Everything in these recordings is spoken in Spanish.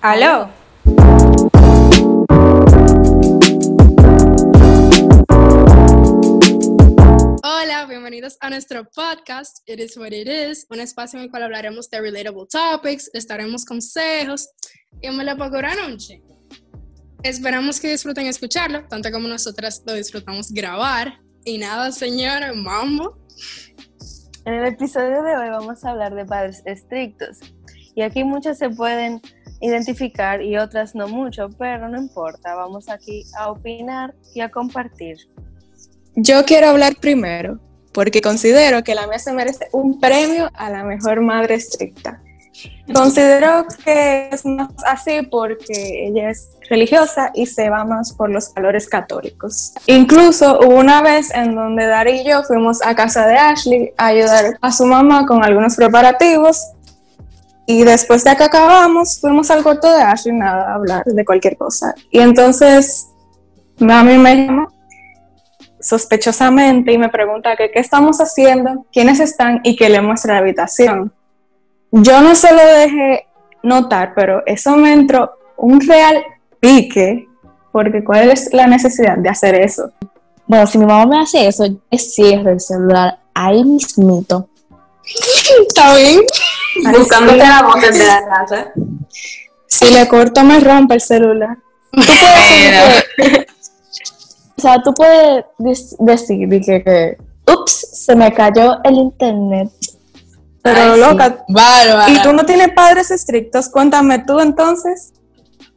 ¿Aló? Hola, bienvenidos a nuestro podcast It Is What It Is, un espacio en el cual hablaremos de relatable topics, les daremos consejos y me la una noche. Esperamos que disfruten escucharlo, tanto como nosotras lo disfrutamos grabar. Y nada, señora, mambo. En el episodio de hoy vamos a hablar de padres estrictos. Y aquí muchos se pueden identificar y otras no mucho, pero no importa, vamos aquí a opinar y a compartir. Yo quiero hablar primero, porque considero que la mía se merece un premio a la mejor madre estricta. Considero que es más así porque ella es religiosa y se va más por los valores católicos. Incluso hubo una vez en donde Dari y yo fuimos a casa de Ashley a ayudar a su mamá con algunos preparativos y después de que acabamos fuimos al cuarto de Ashley nada a hablar de cualquier cosa. Y entonces mami me llamó sospechosamente y me pregunta que qué estamos haciendo, quiénes están y que le muestra la habitación. Yo no se lo dejé notar, pero eso me entró un real pique, porque ¿cuál es la necesidad de hacer eso? Bueno, si mi mamá me hace eso, yo cierro el celular ahí mismito. ¿Está bien? Buscándote la voz de la casa. Si le corto, me rompe el celular. Tú puedes o sea, tú puedes decir que, que, ups, se me cayó el internet. Pero loca, ¿y tú no tienes padres estrictos? Cuéntame tú entonces.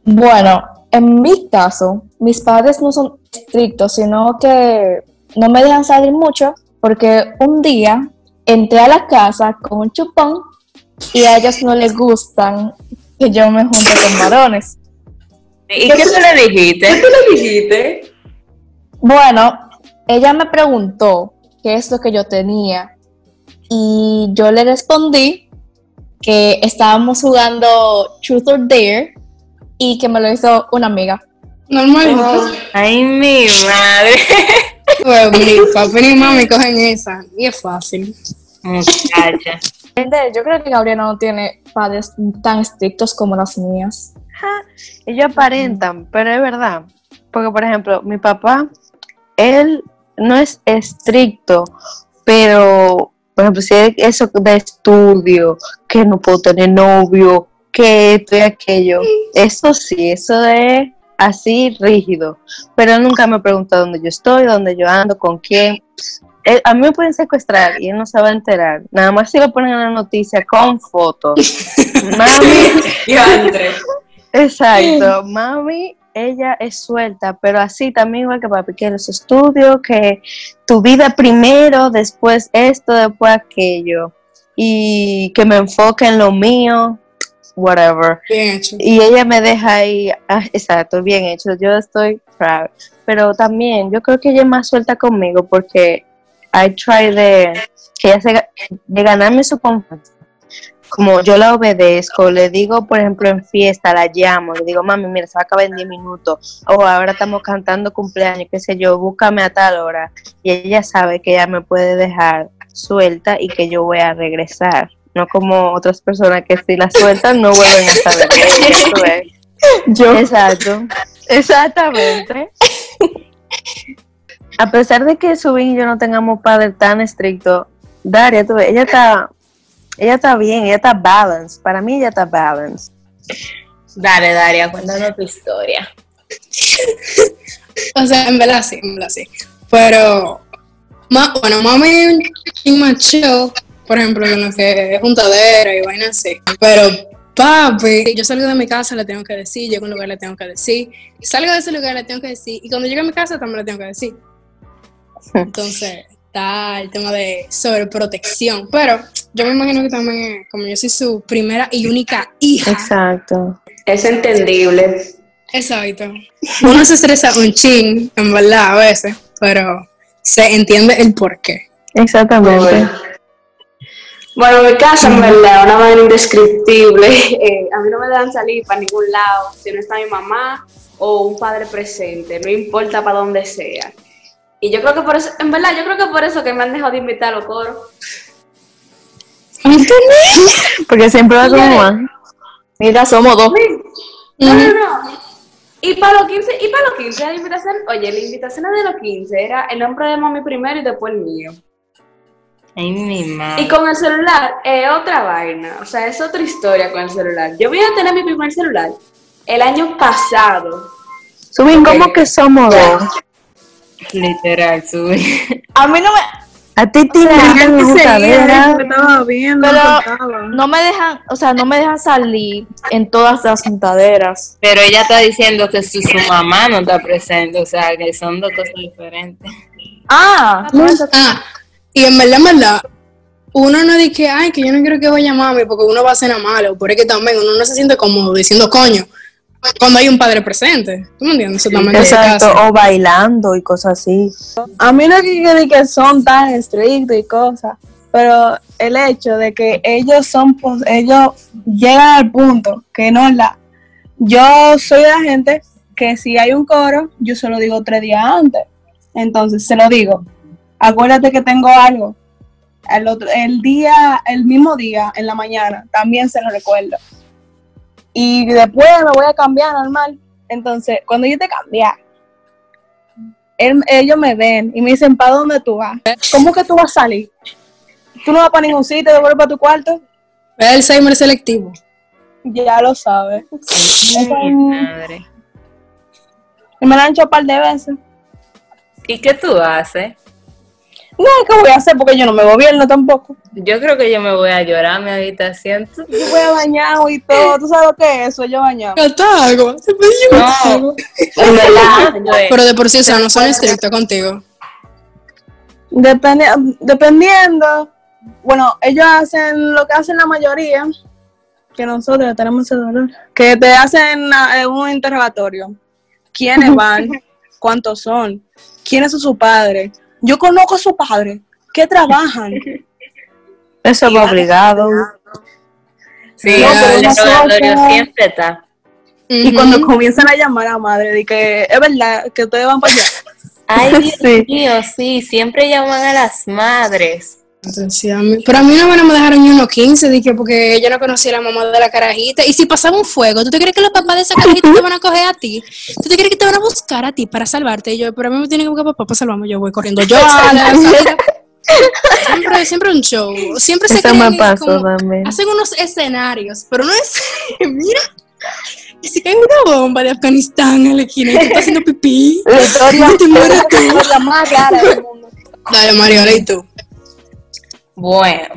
Bueno, en mi caso, mis padres no son estrictos, sino que no me dejan salir mucho porque un día entré a la casa con un chupón y a ellos no les gustan que yo me junte con varones. ¿Y qué, tú le dijiste? ¿Qué tú le dijiste? Bueno, ella me preguntó qué es lo que yo tenía y yo le respondí que estábamos jugando Truth or Dare y que me lo hizo una amiga. Normal. Ay, mi madre. Bueno, mi papi y mami cogen esa y es fácil. Muchacha. Yo creo que Gabriela no tiene padres tan estrictos como las mías. ellos aparentan, pero es verdad. Porque, por ejemplo, mi papá él no es estricto, pero, por ejemplo, si es eso de estudio, que no puedo tener novio, que esto y aquello, eso sí, eso es así rígido. Pero él nunca me pregunta dónde yo estoy, dónde yo ando, con quién. A mí me pueden secuestrar y él no se va a enterar. Nada más si lo ponen en la noticia con fotos. mami. Exacto. Mami ella es suelta, pero así también igual que papi, que los estudios, que tu vida primero, después esto, después aquello, y que me enfoque en lo mío, whatever. Bien hecho. Y ella me deja ahí, ah, exacto, bien hecho, yo estoy proud. Pero también yo creo que ella es más suelta conmigo porque I try de, que ella de ganarme su confianza como yo la obedezco, le digo, por ejemplo, en fiesta, la llamo, le digo, mami, mira, se va a acabar en 10 minutos, o ahora estamos cantando cumpleaños, qué sé yo, búscame a tal hora, y ella sabe que ella me puede dejar suelta y que yo voy a regresar, no como otras personas que si la sueltan no vuelven a saber Yo. Exacto, exactamente. A pesar de que Subin y yo no tengamos padre tan estricto, Daria, tú ves, ella está ella está bien, ella está balance. Para mí ella está balance. Dale, Daria, cuéntanos tu historia. o sea, en verdad sí, en verdad sí. Pero, bueno, mami un macho, por ejemplo, en lo que es juntadera y vaina así. Pero papi, yo salgo de mi casa, le tengo que decir, llego a un lugar, le tengo que decir, salgo de ese lugar, le tengo que decir, y cuando llego a mi casa también le tengo que decir. Entonces, está el tema de sobreprotección. Pero yo me imagino que también, como yo soy su primera y única hija. Exacto. Es entendible. Exacto. Uno se estresa un chin, en verdad, a veces, pero se entiende el porqué. Exactamente. Bueno, en mi casa, en verdad, una manera indescriptible. Eh, a mí no me dan salir para ningún lado si no está mi mamá o un padre presente, no importa para dónde sea. Y yo creo que por eso, en verdad, yo creo que por eso que me han dejado de invitar a los coros. Porque siempre va como más. Mira, somos dos. No, no, no. Y para los 15, y para los 15, la invitación, oye, la invitación de los 15 era el nombre de mami primero y después el mío. Ay, mi madre. Y con el celular es otra vaina, o sea, es otra historia con el celular. Yo voy a tener mi primer celular el año pasado. Subin, ¿cómo que somos dos? Literal, sube. A mí no me, A ti te en juntadera. estaba viendo, Pero- no me dejan, o sea, no me dejan salir en todas las juntaderas. Pero ella está diciendo que su, su mamá no está presente, o sea, que son dos cosas diferentes. Ah, Ah, y en verdad, en verdad, uno no dice, ay, que yo no quiero que vaya mami porque uno va a cenar malo, pero es que también uno no se siente cómodo diciendo coño cuando hay un padre presente. ¿Tú me entiendes? Exacto, o bailando y cosas así. A mí no es que, que- son tan estrictos y cosas, pero el hecho de que ellos son, pos- ellos llegan al punto que no la. Yo soy de la gente que si hay un coro, yo se lo digo tres días antes. Entonces se lo digo. Acuérdate que tengo algo. El, otro, el día, el mismo día, en la mañana, también se lo recuerdo. Y después me voy a cambiar normal. Entonces, cuando yo te cambiar, él- ellos me ven y me dicen, ¿para dónde tú vas? ¿Cómo que tú vas a salir? ¿Tú no vas para ningún sitio, devuelves para tu cuarto? Es Alzheimer selectivo. Ya lo sabes. Madre. Y me lo han hecho un par de veces. ¿Y qué tú haces? No, ¿qué voy a hacer? Porque yo no me gobierno tampoco. Yo creo que yo me voy a llorar a mi habitación. Yo voy a bañar y todo. ¿Tú sabes lo que es eso? Yo bañado. Yo No, güey. Pero de por sí, o sea, no son estrictos contigo. Depende- dependiendo. Bueno, ellos hacen lo que hacen la mayoría. Que nosotros tenemos ese dolor. Que te hacen ah, un interrogatorio. ¿Quiénes van? ¿Cuántos son? ¿Quiénes son sus padres? Yo conozco a su padre. ¿Qué trabajan? Eso es obligado. Sí, No, pero nosotros- siempre está. Y cuando comienzan a llamar a madre, de que es verdad que ustedes van para allá. Ay, Dios Sí. mío, sí, siempre llaman a las madres. A pero a mí no me dejaron ni unos 15, dije, porque yo no conocía a la mamá de la carajita. Y si pasaba un fuego, ¿tú te crees que los papás de esa carajita te van a coger a ti? ¿Tú te crees que te van a buscar a ti para salvarte? Y yo, pero a mí me tiene que buscar papá para salvarme. Yo voy corriendo yo a la. Siempre, siempre un show. Siempre se creen como- hacen unos escenarios, pero no es. Mira, y si cae una bomba de Afganistán en la esquina y tú estás haciendo pipí. La historia, Te mueres tú. la más rara del mundo. Dale, Mariola, ¿y tú? Bueno,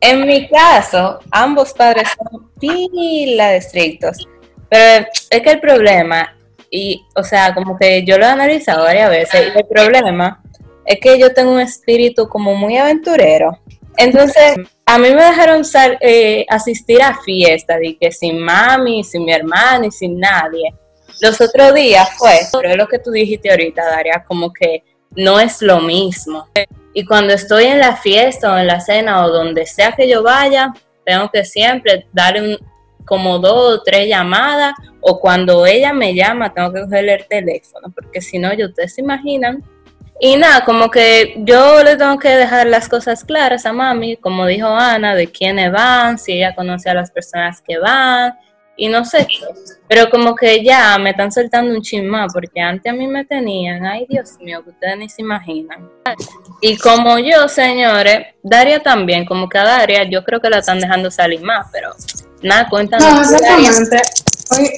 en mi caso, ambos padres son pila de estrictos. Pero es que el problema, y, o sea, como que yo lo he analizado varias veces, y el problema es que yo tengo un espíritu como muy aventurero. Entonces, a mí me dejaron eh, asistir a fiestas, de que sin mami, sin mi hermana y sin nadie. Los otros días fue, pero es lo que tú dijiste ahorita, Daria, como que no es lo mismo. Y cuando estoy en la fiesta o en la cena o donde sea que yo vaya, tengo que siempre darle un- como dos o tres llamadas o cuando ella me llama tengo que cogerle el teléfono porque si no, ya ustedes se imaginan. Y nada, como que yo le tengo que dejar las cosas claras a mami, como dijo Ana, de quiénes van, si ella conoce a las personas que van y no sé. Pero como que ya me están soltando un chin más porque antes a mí me tenían, ay Dios mío, que ustedes ni se imaginan. Y como yo, señores, Daria también, como que a Daria yo creo que la están dejando salir más, pero nada, cuéntanos. No, exactamente.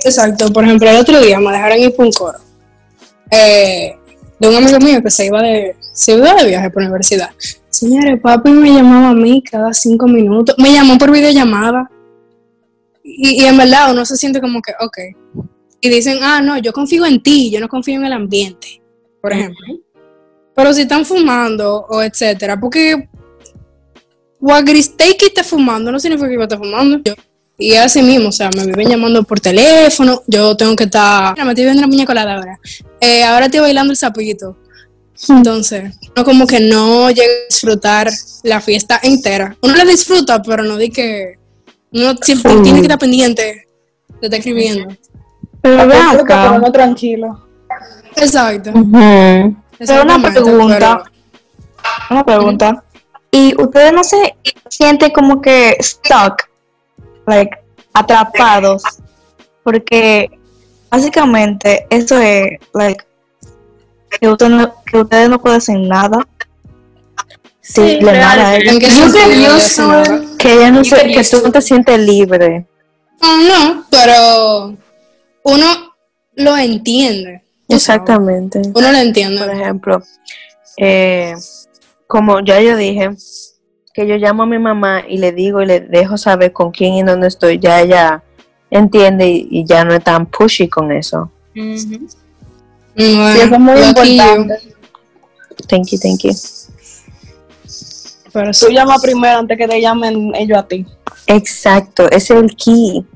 Exacto, por ejemplo, el otro día me dejaron ir por un coro eh, de un amigo mío que se iba de, se iba de viaje por la universidad. Señores, papi me llamaba a mí cada cinco minutos, me llamó por videollamada. Y, y en verdad uno se siente como que, ok. Y dicen, ah, no, yo confío en ti, yo no confío en el ambiente, por ejemplo. Pero si están fumando o etcétera, porque Wagristek esté fumando no significa que yo esté fumando. Yo- y así mismo, o sea, me viven llamando por teléfono, yo tengo que estar, mira, me estoy viendo la muñecolada ahora, eh, ahora estoy bailando el sapito. Entonces, no como que no llegue a disfrutar la fiesta entera. Uno la disfruta, pero no di que uno siempre tiene que estar pendiente de estar escribiendo. Pero acá. uno tranquilo. Exacto. Pero una pregunta, una pregunta. ¿Y ustedes no se sienten como que stuck, like, atrapados? Porque básicamente eso es like que, usted no- que ustedes no pueden hacer nada Sí, le mala a realmente. ella. ¿En qué You sentido can de use eso nada? que ella no can que use tú no te sientes libre No, no, pero uno lo entiende. Exactamente Uno lo entiende. por ejemplo eh, como ya yo dije que yo llamo a mi mamá y le digo y le dejo saber con quién y dónde estoy ya ella entiende y, y ya no es tan pushy con eso. Mm, Bueno, Sí, eso es muy you. importante. thank you thank you Pero. Tú llamas primero antes que te llamen ellos a ti. exacto ese es el key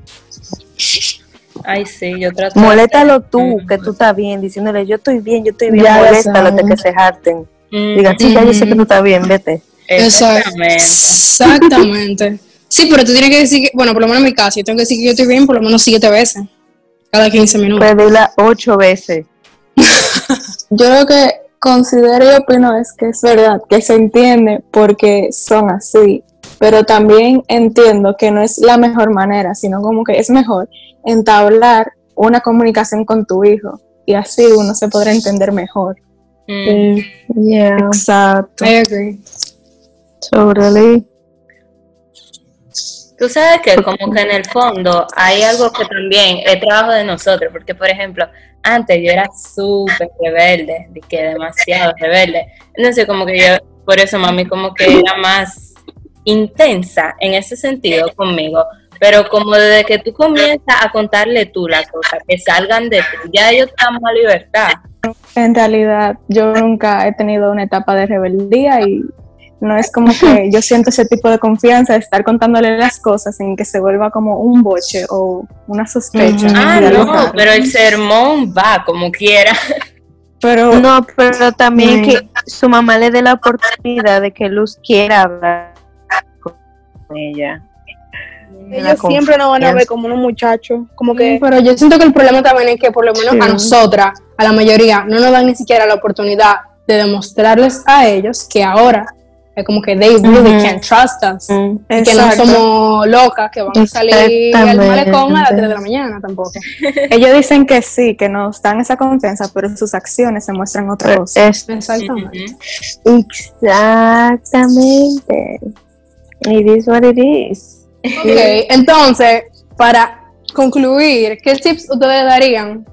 Ay, sí, yo trato de- moléstalo tú Ujú. que tú estás bien diciéndole yo estoy bien yo estoy bien Ya lo moléstalo hasta que se harten Ujú. digan sí ya yo sé que tú estás bien vete. Exactamente. Exactamente. Sí, pero tú tienes que decir que, bueno, por lo menos en mi caso, yo tengo que decir que yo estoy bien por lo menos siete veces. Cada 15 minutos. puedes dila ocho veces Yo lo que considero y opino es que es verdad, que se entiende porque son así, pero también entiendo que no es la mejor manera, sino como que es mejor entablar una comunicación con tu hijo y así uno se podrá entender mejor. Mm. yeah Exacto. I agree. totally Tú sabes que como que en el fondo hay algo que también es trabajo de nosotros, porque por ejemplo, antes yo era súper rebelde, de que demasiado rebelde. Entonces como que yo, por eso mami como que era más intensa en ese sentido conmigo. Pero como desde que tú comienzas a contarle tú la cosa, que salgan de ti, ya ellos dan más libertad. En realidad, yo nunca he tenido una etapa de rebeldía y no es como que yo siento ese tipo de confianza de estar contándole las cosas sin que se vuelva como un boche o una sospecha. Ah, no, raro. pero el sermón va como quiera. Pero No, pero también que su mamá le dé la oportunidad de que Luz quiera hablar ella. Ellos siempre nos van a ver como unos muchachos, como Sí, que pero yo siento que el problema también es que por lo menos a nosotras, a la mayoría, no nos dan ni siquiera la oportunidad de demostrarles a ellos que ahora es como que they really can't trust us. Mm. Y que no somos locas, que van a salir al malecón a las 3 de la mañana tampoco. ellos dicen que sí, que nos dan esa confianza, pero sus acciones se muestran otra cosa. Es- Exactamente. Exactamente. It is what it is. Ok, entonces, para concluir, ¿qué tips ustedes darían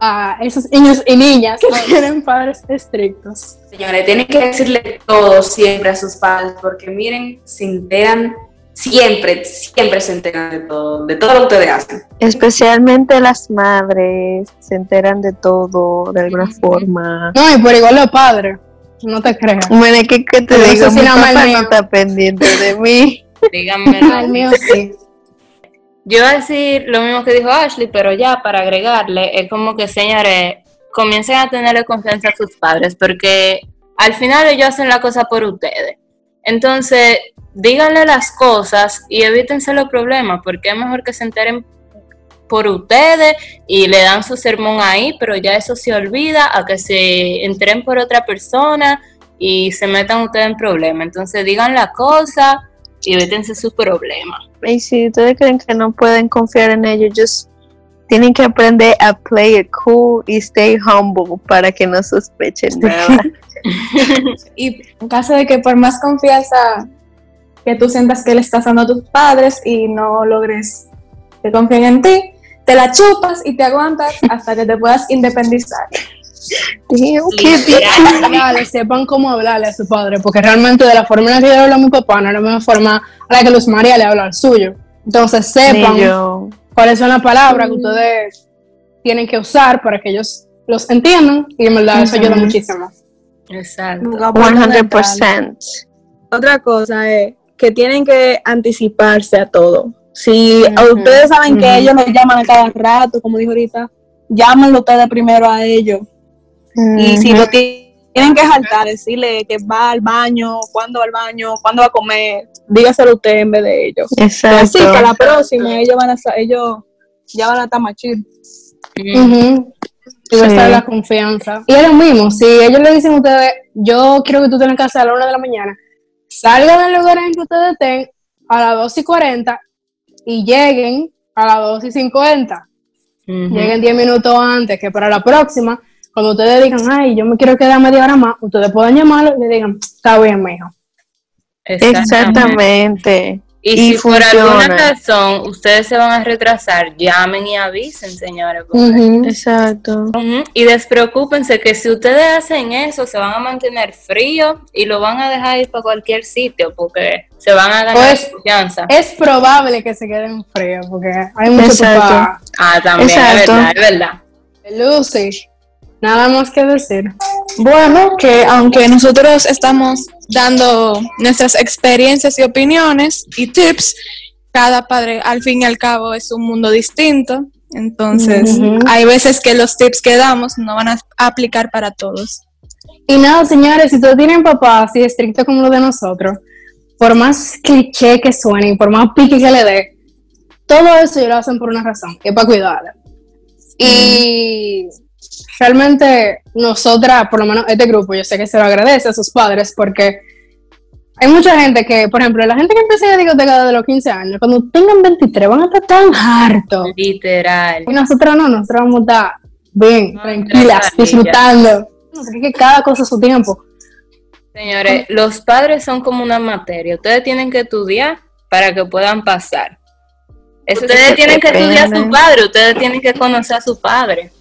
a esos niños y niñas que tienen padres estrictos? Señores, tienen que decirle todo siempre a sus padres, porque miren, se enteran, siempre, siempre se enteran de todo, de todo lo que ustedes hacen. Especialmente las madres se enteran de todo de alguna forma. No, y por igual los padres, no te creas. Bueno, ¿qué, qué te No sé digo? si Mi papá no está pendiente de mí. Díganme. Al mío sí. Yo iba a decir lo mismo que dijo Ashley, pero ya para agregarle, es como que, señores, comiencen a tenerle confianza a sus padres, porque al final ellos hacen la cosa por ustedes. Entonces, díganle las cosas y evítense los problemas, porque es mejor que se enteren por ustedes y le dan su sermón ahí, pero ya eso se olvida a que se enteren por otra persona y se metan ustedes en problemas. Entonces, digan la cosa y evítense sus problemas. Y si ustedes creen que no pueden confiar en ellos, just tienen que aprender a play it cool y stay humble para que no sospechen nada. Y en caso de que por más confianza que tú sientas que le estás dando a tus padres y no logres que confíen en ti, te la chupas y te aguantas hasta que te puedas independizar. Damn, qué. Hablarle, sepan cómo hablarle a su padre, porque realmente de la forma en la que yo le hablo a mi papá no es la misma forma a la que Luz María le habla al suyo. Entonces sepan cuáles son las palabras que ustedes tienen que usar para que ellos los entiendan y en verdad eso ayuda muchísimo. Exacto. nunca pueden entrar. 100%. Otra cosa es que tienen que anticiparse a todo. Si Ujú, ustedes saben que ellos les llaman a cada rato, como dijo ahorita, llámenlo ustedes primero a ellos. Y si lo ti- tienen que saltar, decirle que va al baño, cuándo va al baño, cuándo va a comer, dígaselo usted en vez de ellos. Exacto. Así que a la próxima ellos van a ellos ya van a estar más chill. Y Sí. la confianza. Y es lo mismo, si ellos le dicen a ustedes, yo quiero que tú estés en casa a la una de la mañana, salgan del lugar en que ustedes estén a las 2 y 40 y lleguen a las 2 y 50. Ujú. Lleguen 10 minutos antes, que para la próxima, cuando ustedes digan, ay, yo me quiero quedar media hora más, ustedes pueden llamarlo y le digan, está bien, mijo. Exactamente. Y, Y si por alguna funciona. razón ustedes se van a retrasar, llamen y avisen, señores. Exacto. Y despreocúpense que si ustedes hacen eso, se van a mantener fríos y lo van a dejar ir para cualquier sitio porque se van a ganar Pues, confianza. Es probable que se queden fríos, porque hay mucho Exacto. Ah, también, es verdad, es verdad. Lucy. Nada más que decir. Bueno, que aunque nosotros estamos dando nuestras experiencias y opiniones y tips, cada padre al fin y al cabo es un mundo distinto. Entonces, Ujú. hay veces que los tips que damos no van a aplicar para todos. Y nada, señores, si ustedes tienen papás así estrictos como los de nosotros, por más cliché que suene y por más pique que le dé, todo eso ellos lo hacen por una razón, que es para cuidarla. Y realmente nosotras, por lo menos este grupo, yo sé que se lo agradece a sus padres porque hay mucha gente que, por ejemplo, la gente que empieza a discoteca desde los 15 años, cuando tengan 23 van a estar tan hartos. Literal. Y nosotros no, nosotros vamos a estar bien, No, tranquilas, tranquila. disfrutando. No sé, que cada cosa a su tiempo. Señores, los padres son como una materia. Ustedes tienen que estudiar para que puedan pasar. Eso ustedes tienen que estudiar a su padre, ustedes tienen que conocer a su padre.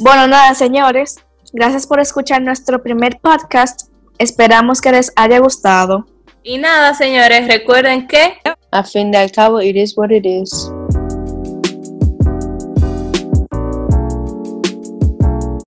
Bueno, nada, señores. Gracias por escuchar nuestro primer podcast. Esperamos que les haya gustado. Y nada, señores, recuerden que A fin de al cabo, it is what it is.